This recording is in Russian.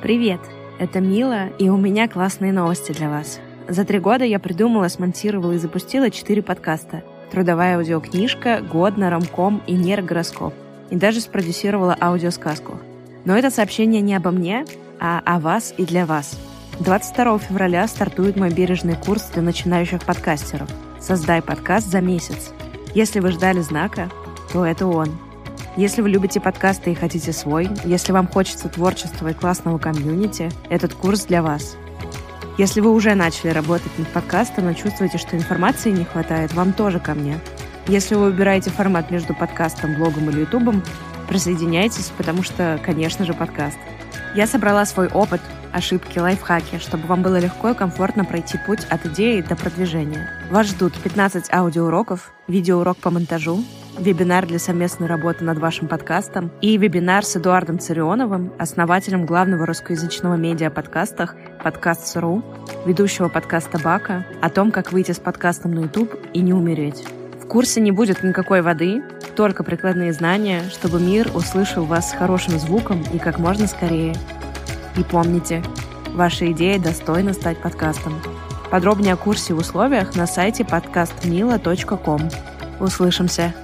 Привет! Это Мила, и у меня классные новости для вас. За три года я придумала, смонтировала и запустила четыре подкаста. Трудовая аудиокнижка, Годно, Рамком и Нейрогороскоп. И даже спродюсировала аудиосказку. Но это сообщение не обо мне, а о вас и для вас. 22 февраля стартует мой бережный курс для начинающих подкастеров. Создай подкаст за месяц. Если вы ждали знака, то это он – если вы любите подкасты и хотите свой, если вам хочется творчества и классного комьюнити, этот курс для вас. Если вы уже начали работать над подкастом, но чувствуете, что информации не хватает, вам тоже ко мне. Если вы выбираете формат между подкастом, блогом или ютубом, присоединяйтесь, потому что, конечно же, подкаст. Я собрала свой опыт, ошибки, лайфхаки, чтобы вам было легко и комфортно пройти путь от идеи до продвижения. Вас ждут 15 аудиоуроков, видеоурок по монтажу, вебинар для совместной работы над вашим подкастом и вебинар с Эдуардом Царионовым, основателем главного русскоязычного медиа подкастах «Подкаст.ру», ведущего подкаста «Бака», о том, как выйти с подкастом на YouTube и не умереть. В курсе не будет никакой воды, только прикладные знания, чтобы мир услышал вас с хорошим звуком и как можно скорее. И помните, ваша идея достойна стать подкастом. Подробнее о курсе и условиях на сайте подкастмила.ком. Услышимся!